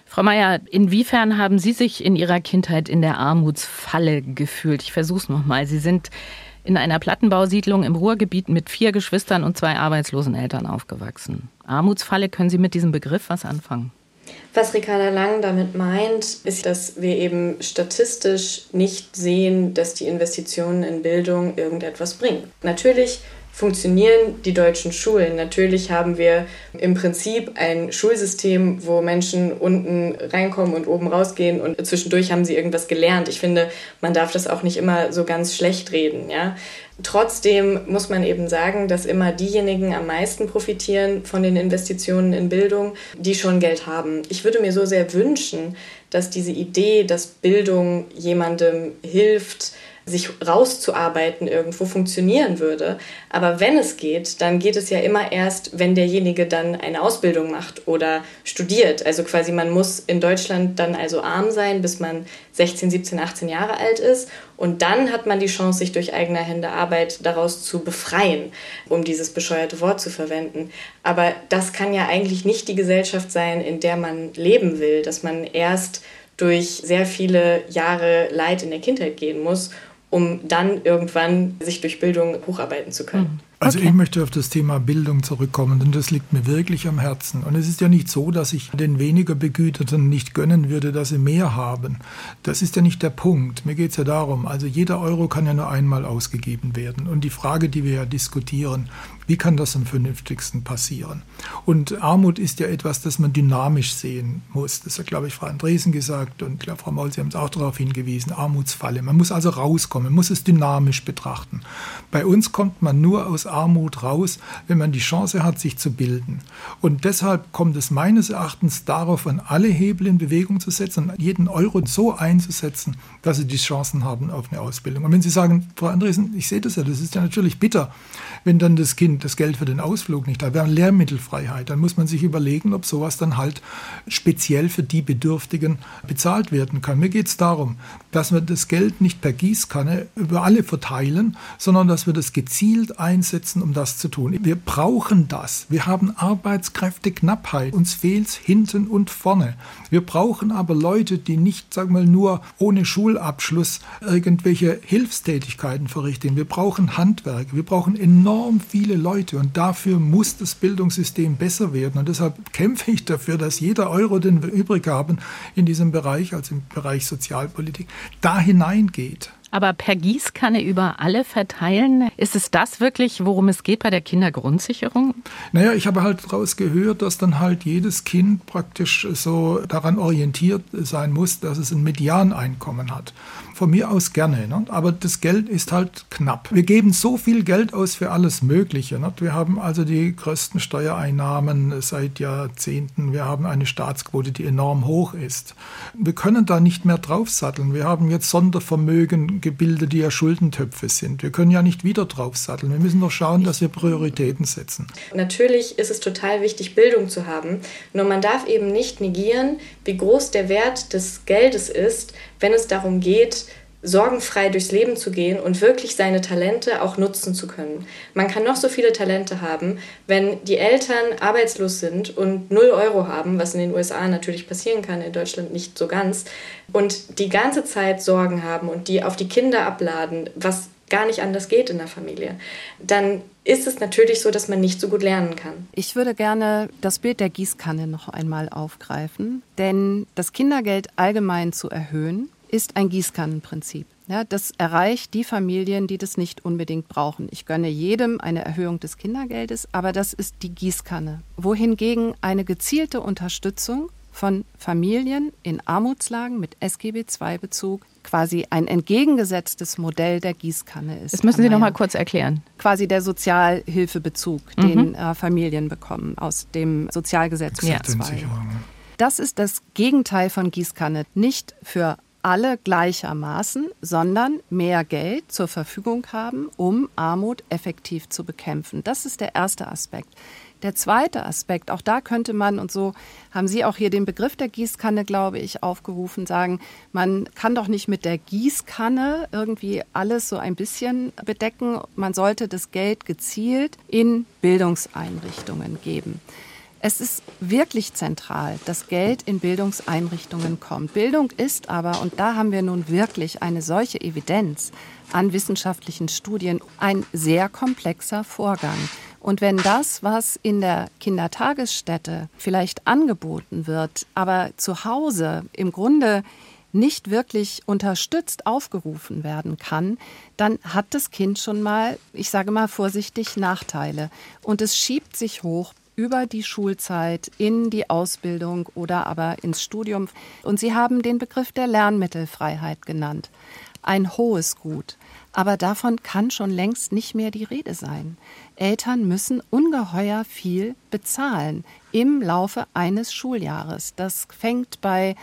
Frau Mayer, inwiefern haben Sie sich in Ihrer Kindheit in der Armutsfalle gefühlt? Ich versuche es nochmal. Sie sind in einer Plattenbausiedlung im Ruhrgebiet mit vier Geschwistern und zwei arbeitslosen Eltern aufgewachsen. Armutsfalle, können Sie mit diesem Begriff was anfangen? Was Ricarda Lang damit meint, ist, dass wir eben statistisch nicht sehen, dass die Investitionen in Bildung irgendetwas bringen. Natürlich funktionieren die deutschen Schulen. Natürlich haben wir im Prinzip ein Schulsystem, wo Menschen unten reinkommen und oben rausgehen und zwischendurch haben sie irgendwas gelernt. Ich finde, man darf das auch nicht immer so ganz schlecht reden. Ja? Trotzdem muss man eben sagen, dass immer diejenigen am meisten profitieren von den Investitionen in Bildung, die schon Geld haben. Ich würde mir so sehr wünschen, dass diese Idee, dass Bildung jemandem hilft, sich rauszuarbeiten irgendwo funktionieren würde. Aber wenn es geht, dann geht es ja immer erst, wenn derjenige dann eine Ausbildung macht oder studiert. Also quasi man muss in Deutschland dann also arm sein, bis man 16, 17, 18 Jahre alt ist. Und dann hat man die Chance, sich durch eigene Hände Arbeit daraus zu befreien, um dieses bescheuerte Wort zu verwenden. Aber das kann ja eigentlich nicht die Gesellschaft sein, in der man leben will, dass man erst durch sehr viele Jahre Leid in der Kindheit gehen muss, um dann irgendwann sich durch Bildung hocharbeiten zu können. Mhm. Also okay. ich möchte auf das Thema Bildung zurückkommen, denn das liegt mir wirklich am Herzen. Und es ist ja nicht so, dass ich den weniger Begüterten nicht gönnen würde, dass sie mehr haben. Das ist ja nicht der Punkt. Mir geht es ja darum, also jeder Euro kann ja nur einmal ausgegeben werden. Und die Frage, die wir ja diskutieren, wie kann das am vernünftigsten passieren? Und Armut ist ja etwas, das man dynamisch sehen muss. Das hat, glaube ich, Frau Andresen gesagt und glaube, Frau Maul, Sie haben es auch darauf hingewiesen, Armutsfalle. Man muss also rauskommen, man muss es dynamisch betrachten. Bei uns kommt man nur aus Armut raus, wenn man die Chance hat, sich zu bilden. Und deshalb kommt es meines Erachtens darauf an, alle Hebel in Bewegung zu setzen und jeden Euro so einzusetzen, dass sie die Chancen haben auf eine Ausbildung. Und wenn Sie sagen, Frau Andresen, ich sehe das ja, das ist ja natürlich bitter, wenn dann das Kind das Geld für den Ausflug nicht. Wir haben Lehrmittelfreiheit. Dann muss man sich überlegen, ob sowas dann halt speziell für die Bedürftigen bezahlt werden kann. Mir geht es darum, dass wir das Geld nicht per Gießkanne über alle verteilen, sondern dass wir das gezielt einsetzen, um das zu tun. Wir brauchen das. Wir haben Arbeitskräfteknappheit. Uns fehlt es hinten und vorne. Wir brauchen aber Leute, die nicht, sag mal, nur ohne Schulabschluss irgendwelche Hilfstätigkeiten verrichten. Wir brauchen Handwerk. Wir brauchen enorm viele Leute und dafür muss das Bildungssystem besser werden. Und deshalb kämpfe ich dafür, dass jeder Euro, den wir übrig haben in diesem Bereich, also im Bereich Sozialpolitik, da hineingeht. Aber per Gießkanne über alle verteilen, ist es das wirklich, worum es geht bei der Kindergrundsicherung? Naja, ich habe halt daraus gehört, dass dann halt jedes Kind praktisch so daran orientiert sein muss, dass es ein Medianeinkommen hat. Von mir aus gerne, ne? aber das Geld ist halt knapp. Wir geben so viel Geld aus für alles Mögliche. Ne? Wir haben also die größten Steuereinnahmen seit Jahrzehnten. Wir haben eine Staatsquote, die enorm hoch ist. Wir können da nicht mehr draufsatteln. Wir haben jetzt Sondervermögen gebildet, die ja Schuldentöpfe sind. Wir können ja nicht wieder draufsatteln. Wir müssen doch schauen, dass wir Prioritäten setzen. Natürlich ist es total wichtig, Bildung zu haben. Nur man darf eben nicht negieren, wie groß der Wert des Geldes ist, wenn es darum geht, sorgenfrei durchs Leben zu gehen und wirklich seine Talente auch nutzen zu können. Man kann noch so viele Talente haben, wenn die Eltern arbeitslos sind und 0 Euro haben, was in den USA natürlich passieren kann, in Deutschland nicht so ganz, und die ganze Zeit Sorgen haben und die auf die Kinder abladen, was gar nicht anders geht in der Familie, dann ist es natürlich so, dass man nicht so gut lernen kann. Ich würde gerne das Bild der Gießkanne noch einmal aufgreifen, denn das Kindergeld allgemein zu erhöhen, ist ein Gießkannenprinzip. Ja, das erreicht die Familien, die das nicht unbedingt brauchen. Ich gönne jedem eine Erhöhung des Kindergeldes, aber das ist die Gießkanne. Wohingegen eine gezielte Unterstützung von Familien in Armutslagen mit SGB II-Bezug quasi ein entgegengesetztes Modell der Gießkanne ist. Das müssen Sie noch mal kurz erklären. Quasi der Sozialhilfebezug, mhm. den äh, Familien bekommen aus dem Sozialgesetz. 2. Das ist das Gegenteil von Gießkanne. Nicht für alle gleichermaßen, sondern mehr Geld zur Verfügung haben, um Armut effektiv zu bekämpfen. Das ist der erste Aspekt. Der zweite Aspekt, auch da könnte man, und so haben Sie auch hier den Begriff der Gießkanne, glaube ich, aufgerufen, sagen, man kann doch nicht mit der Gießkanne irgendwie alles so ein bisschen bedecken. Man sollte das Geld gezielt in Bildungseinrichtungen geben. Es ist wirklich zentral, dass Geld in Bildungseinrichtungen kommt. Bildung ist aber, und da haben wir nun wirklich eine solche Evidenz an wissenschaftlichen Studien, ein sehr komplexer Vorgang. Und wenn das, was in der Kindertagesstätte vielleicht angeboten wird, aber zu Hause im Grunde nicht wirklich unterstützt aufgerufen werden kann, dann hat das Kind schon mal, ich sage mal vorsichtig, Nachteile. Und es schiebt sich hoch über die Schulzeit in die Ausbildung oder aber ins Studium. Und Sie haben den Begriff der Lernmittelfreiheit genannt. Ein hohes Gut. Aber davon kann schon längst nicht mehr die Rede sein. Eltern müssen ungeheuer viel bezahlen im Laufe eines Schuljahres. Das fängt bei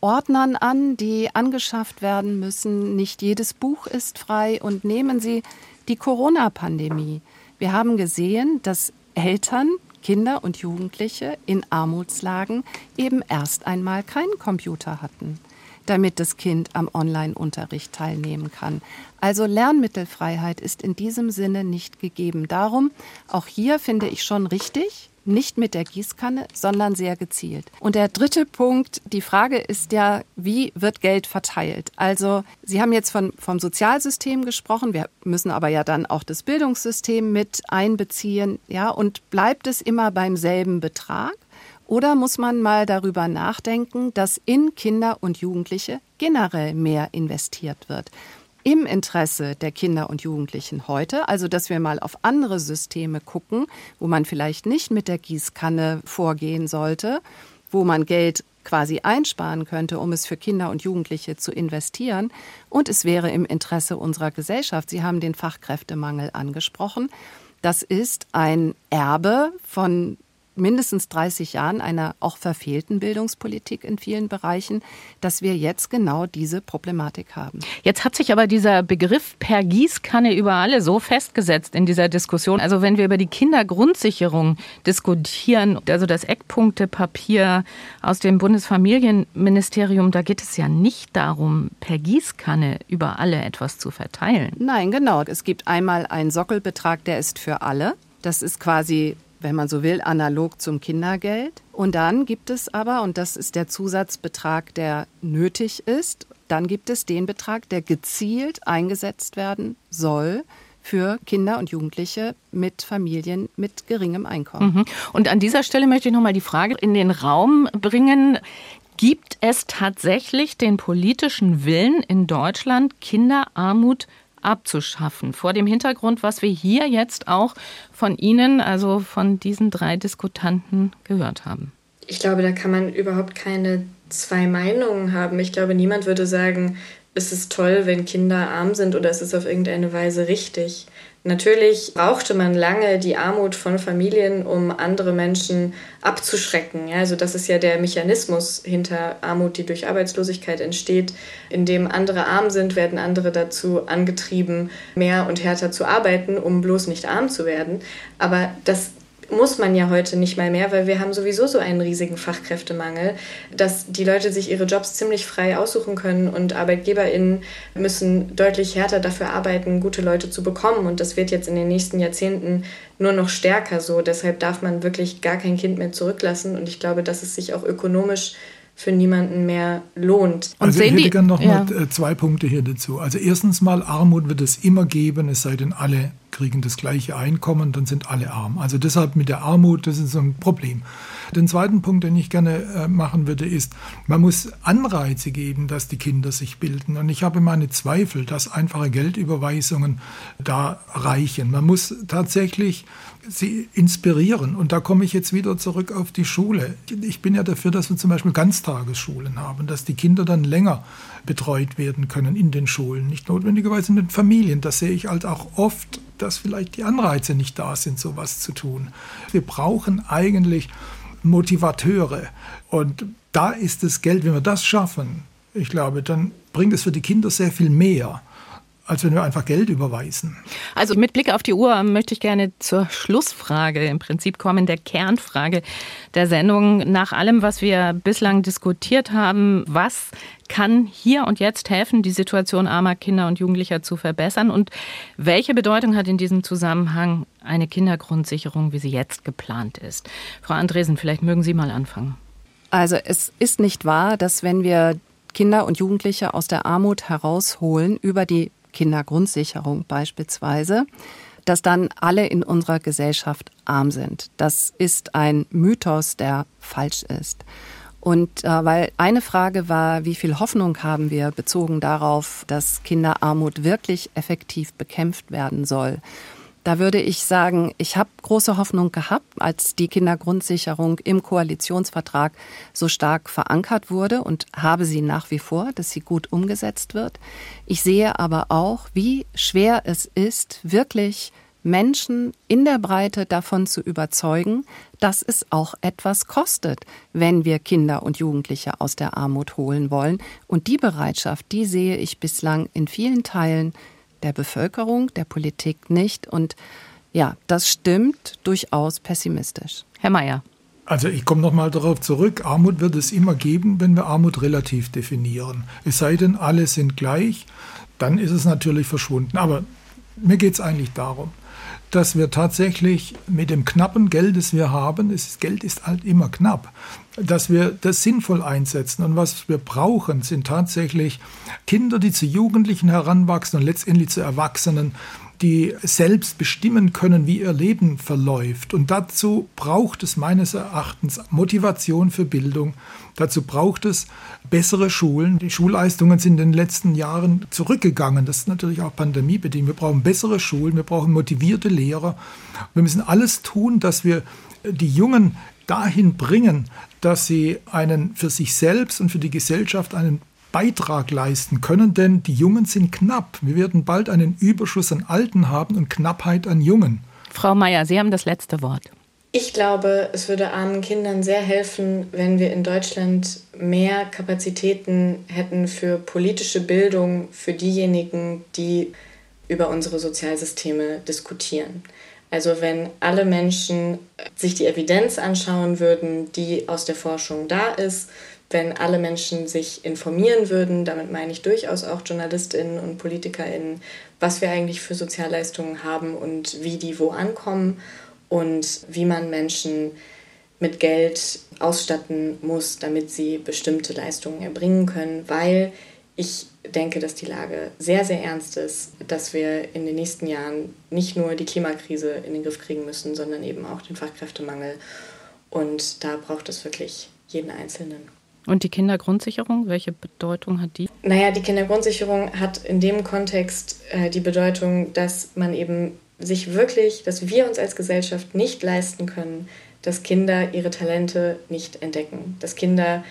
Ordnern an, die angeschafft werden müssen. Nicht jedes Buch ist frei. Und nehmen Sie die Corona-Pandemie. Wir haben gesehen, dass Eltern Kinder und Jugendliche in Armutslagen eben erst einmal keinen Computer hatten, damit das Kind am Online-Unterricht teilnehmen kann. Also Lernmittelfreiheit ist in diesem Sinne nicht gegeben. Darum, auch hier finde ich schon richtig, nicht mit der Gießkanne, sondern sehr gezielt. Und der dritte Punkt, die Frage ist ja, wie wird Geld verteilt? Also Sie haben jetzt von, vom Sozialsystem gesprochen, wir müssen aber ja dann auch das Bildungssystem mit einbeziehen, ja, und bleibt es immer beim selben Betrag? Oder muss man mal darüber nachdenken, dass in Kinder und Jugendliche generell mehr investiert wird? Im Interesse der Kinder und Jugendlichen heute, also dass wir mal auf andere Systeme gucken, wo man vielleicht nicht mit der Gießkanne vorgehen sollte, wo man Geld quasi einsparen könnte, um es für Kinder und Jugendliche zu investieren. Und es wäre im Interesse unserer Gesellschaft. Sie haben den Fachkräftemangel angesprochen. Das ist ein Erbe von mindestens 30 Jahren einer auch verfehlten Bildungspolitik in vielen Bereichen, dass wir jetzt genau diese Problematik haben. Jetzt hat sich aber dieser Begriff per Gießkanne über alle so festgesetzt in dieser Diskussion. Also wenn wir über die Kindergrundsicherung diskutieren, also das Eckpunktepapier aus dem Bundesfamilienministerium, da geht es ja nicht darum, per Gießkanne über alle etwas zu verteilen. Nein, genau. Es gibt einmal einen Sockelbetrag, der ist für alle. Das ist quasi wenn man so will, analog zum Kindergeld. Und dann gibt es aber, und das ist der Zusatzbetrag, der nötig ist, dann gibt es den Betrag, der gezielt eingesetzt werden soll für Kinder und Jugendliche mit Familien mit geringem Einkommen. Mhm. Und an dieser Stelle möchte ich noch mal die Frage in den Raum bringen. Gibt es tatsächlich den politischen Willen in Deutschland, Kinderarmut abzuschaffen. Vor dem Hintergrund, was wir hier jetzt auch von Ihnen, also von diesen drei Diskutanten gehört haben. Ich glaube, da kann man überhaupt keine zwei Meinungen haben. Ich glaube, niemand würde sagen, es ist toll, wenn Kinder arm sind oder es ist auf irgendeine Weise richtig. Natürlich brauchte man lange die Armut von Familien, um andere Menschen abzuschrecken. Also das ist ja der Mechanismus hinter Armut, die durch Arbeitslosigkeit entsteht. Indem andere arm sind, werden andere dazu angetrieben, mehr und härter zu arbeiten, um bloß nicht arm zu werden. Aber das muss man ja heute nicht mal mehr, weil wir haben sowieso so einen riesigen Fachkräftemangel, dass die Leute sich ihre Jobs ziemlich frei aussuchen können und ArbeitgeberInnen müssen deutlich härter dafür arbeiten, gute Leute zu bekommen. Und das wird jetzt in den nächsten Jahrzehnten nur noch stärker so. Deshalb darf man wirklich gar kein Kind mehr zurücklassen. Und ich glaube, dass es sich auch ökonomisch für niemanden mehr lohnt. Und also ich hätte gerne noch ja. mal äh, zwei Punkte hier dazu. Also erstens mal, Armut wird es immer geben, es sei denn, alle kriegen das gleiche Einkommen, dann sind alle arm. Also deshalb mit der Armut, das ist so ein Problem. Den zweiten Punkt, den ich gerne äh, machen würde, ist, man muss Anreize geben, dass die Kinder sich bilden. Und ich habe meine Zweifel, dass einfache Geldüberweisungen da reichen. Man muss tatsächlich sie inspirieren. Und da komme ich jetzt wieder zurück auf die Schule. Ich bin ja dafür, dass wir zum Beispiel Ganztagesschulen haben, dass die Kinder dann länger betreut werden können in den Schulen, nicht notwendigerweise in den Familien. Das sehe ich halt auch oft, dass vielleicht die Anreize nicht da sind, sowas zu tun. Wir brauchen eigentlich Motivateure. Und da ist das Geld, wenn wir das schaffen, ich glaube, dann bringt es für die Kinder sehr viel mehr als wenn wir einfach Geld überweisen. Also mit Blick auf die Uhr möchte ich gerne zur Schlussfrage im Prinzip kommen, der Kernfrage der Sendung. Nach allem, was wir bislang diskutiert haben, was kann hier und jetzt helfen, die Situation armer Kinder und Jugendlicher zu verbessern? Und welche Bedeutung hat in diesem Zusammenhang eine Kindergrundsicherung, wie sie jetzt geplant ist? Frau Andresen, vielleicht mögen Sie mal anfangen. Also es ist nicht wahr, dass wenn wir Kinder und Jugendliche aus der Armut herausholen über die Kindergrundsicherung beispielsweise, dass dann alle in unserer Gesellschaft arm sind. Das ist ein Mythos, der falsch ist. Und äh, weil eine Frage war, wie viel Hoffnung haben wir bezogen darauf, dass Kinderarmut wirklich effektiv bekämpft werden soll. Da würde ich sagen, ich habe große Hoffnung gehabt, als die Kindergrundsicherung im Koalitionsvertrag so stark verankert wurde und habe sie nach wie vor, dass sie gut umgesetzt wird. Ich sehe aber auch, wie schwer es ist, wirklich Menschen in der Breite davon zu überzeugen, dass es auch etwas kostet, wenn wir Kinder und Jugendliche aus der Armut holen wollen. Und die Bereitschaft, die sehe ich bislang in vielen Teilen der Bevölkerung, der Politik nicht. Und ja, das stimmt durchaus pessimistisch. Herr Mayer. Also ich komme nochmal darauf zurück, Armut wird es immer geben, wenn wir Armut relativ definieren. Es sei denn, alle sind gleich, dann ist es natürlich verschwunden. Aber mir geht es eigentlich darum, dass wir tatsächlich mit dem knappen Geld, das wir haben, das Geld ist halt immer knapp, dass wir das sinnvoll einsetzen. Und was wir brauchen, sind tatsächlich Kinder, die zu Jugendlichen heranwachsen und letztendlich zu Erwachsenen, die selbst bestimmen können, wie ihr Leben verläuft. Und dazu braucht es meines Erachtens Motivation für Bildung. Dazu braucht es bessere Schulen. Die Schulleistungen sind in den letzten Jahren zurückgegangen. Das ist natürlich auch pandemiebedingt. Wir brauchen bessere Schulen, wir brauchen motivierte Lehrer. Wir müssen alles tun, dass wir die Jungen dahin bringen, dass sie einen für sich selbst und für die Gesellschaft einen Beitrag leisten können, denn die Jungen sind knapp. Wir werden bald einen Überschuss an Alten haben und Knappheit an Jungen. Frau Mayer, Sie haben das letzte Wort. Ich glaube, es würde armen Kindern sehr helfen, wenn wir in Deutschland mehr Kapazitäten hätten für politische Bildung für diejenigen, die über unsere Sozialsysteme diskutieren. Also wenn alle Menschen sich die Evidenz anschauen würden, die aus der Forschung da ist, wenn alle Menschen sich informieren würden, damit meine ich durchaus auch Journalistinnen und Politikerinnen, was wir eigentlich für Sozialleistungen haben und wie die wo ankommen und wie man Menschen mit Geld ausstatten muss, damit sie bestimmte Leistungen erbringen können, weil ich denke, dass die Lage sehr, sehr ernst ist, dass wir in den nächsten Jahren nicht nur die Klimakrise in den Griff kriegen müssen, sondern eben auch den Fachkräftemangel. Und da braucht es wirklich jeden Einzelnen. Und die Kindergrundsicherung, welche Bedeutung hat die? Naja, die Kindergrundsicherung hat in dem Kontext äh, die Bedeutung, dass man eben sich wirklich, dass wir uns als Gesellschaft nicht leisten können, dass Kinder ihre Talente nicht entdecken, dass Kinder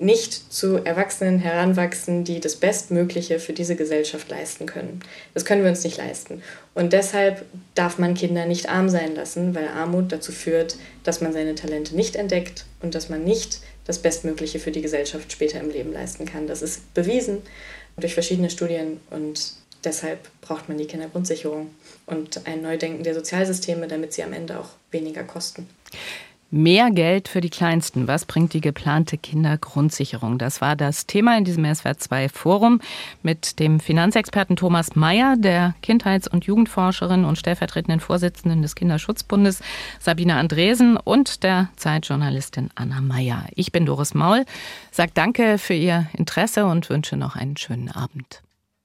nicht zu Erwachsenen heranwachsen, die das Bestmögliche für diese Gesellschaft leisten können. Das können wir uns nicht leisten. Und deshalb darf man Kinder nicht arm sein lassen, weil Armut dazu führt, dass man seine Talente nicht entdeckt und dass man nicht das Bestmögliche für die Gesellschaft später im Leben leisten kann. Das ist bewiesen durch verschiedene Studien und deshalb braucht man die Kindergrundsicherung und ein Neudenken der Sozialsysteme, damit sie am Ende auch weniger kosten. Mehr Geld für die Kleinsten. Was bringt die geplante Kindergrundsicherung? Das war das Thema in diesem SWR2-Forum mit dem Finanzexperten Thomas Mayer, der Kindheits- und Jugendforscherin und stellvertretenden Vorsitzenden des Kinderschutzbundes Sabine Andresen und der Zeitjournalistin Anna Mayer. Ich bin Doris Maul, sage danke für Ihr Interesse und wünsche noch einen schönen Abend.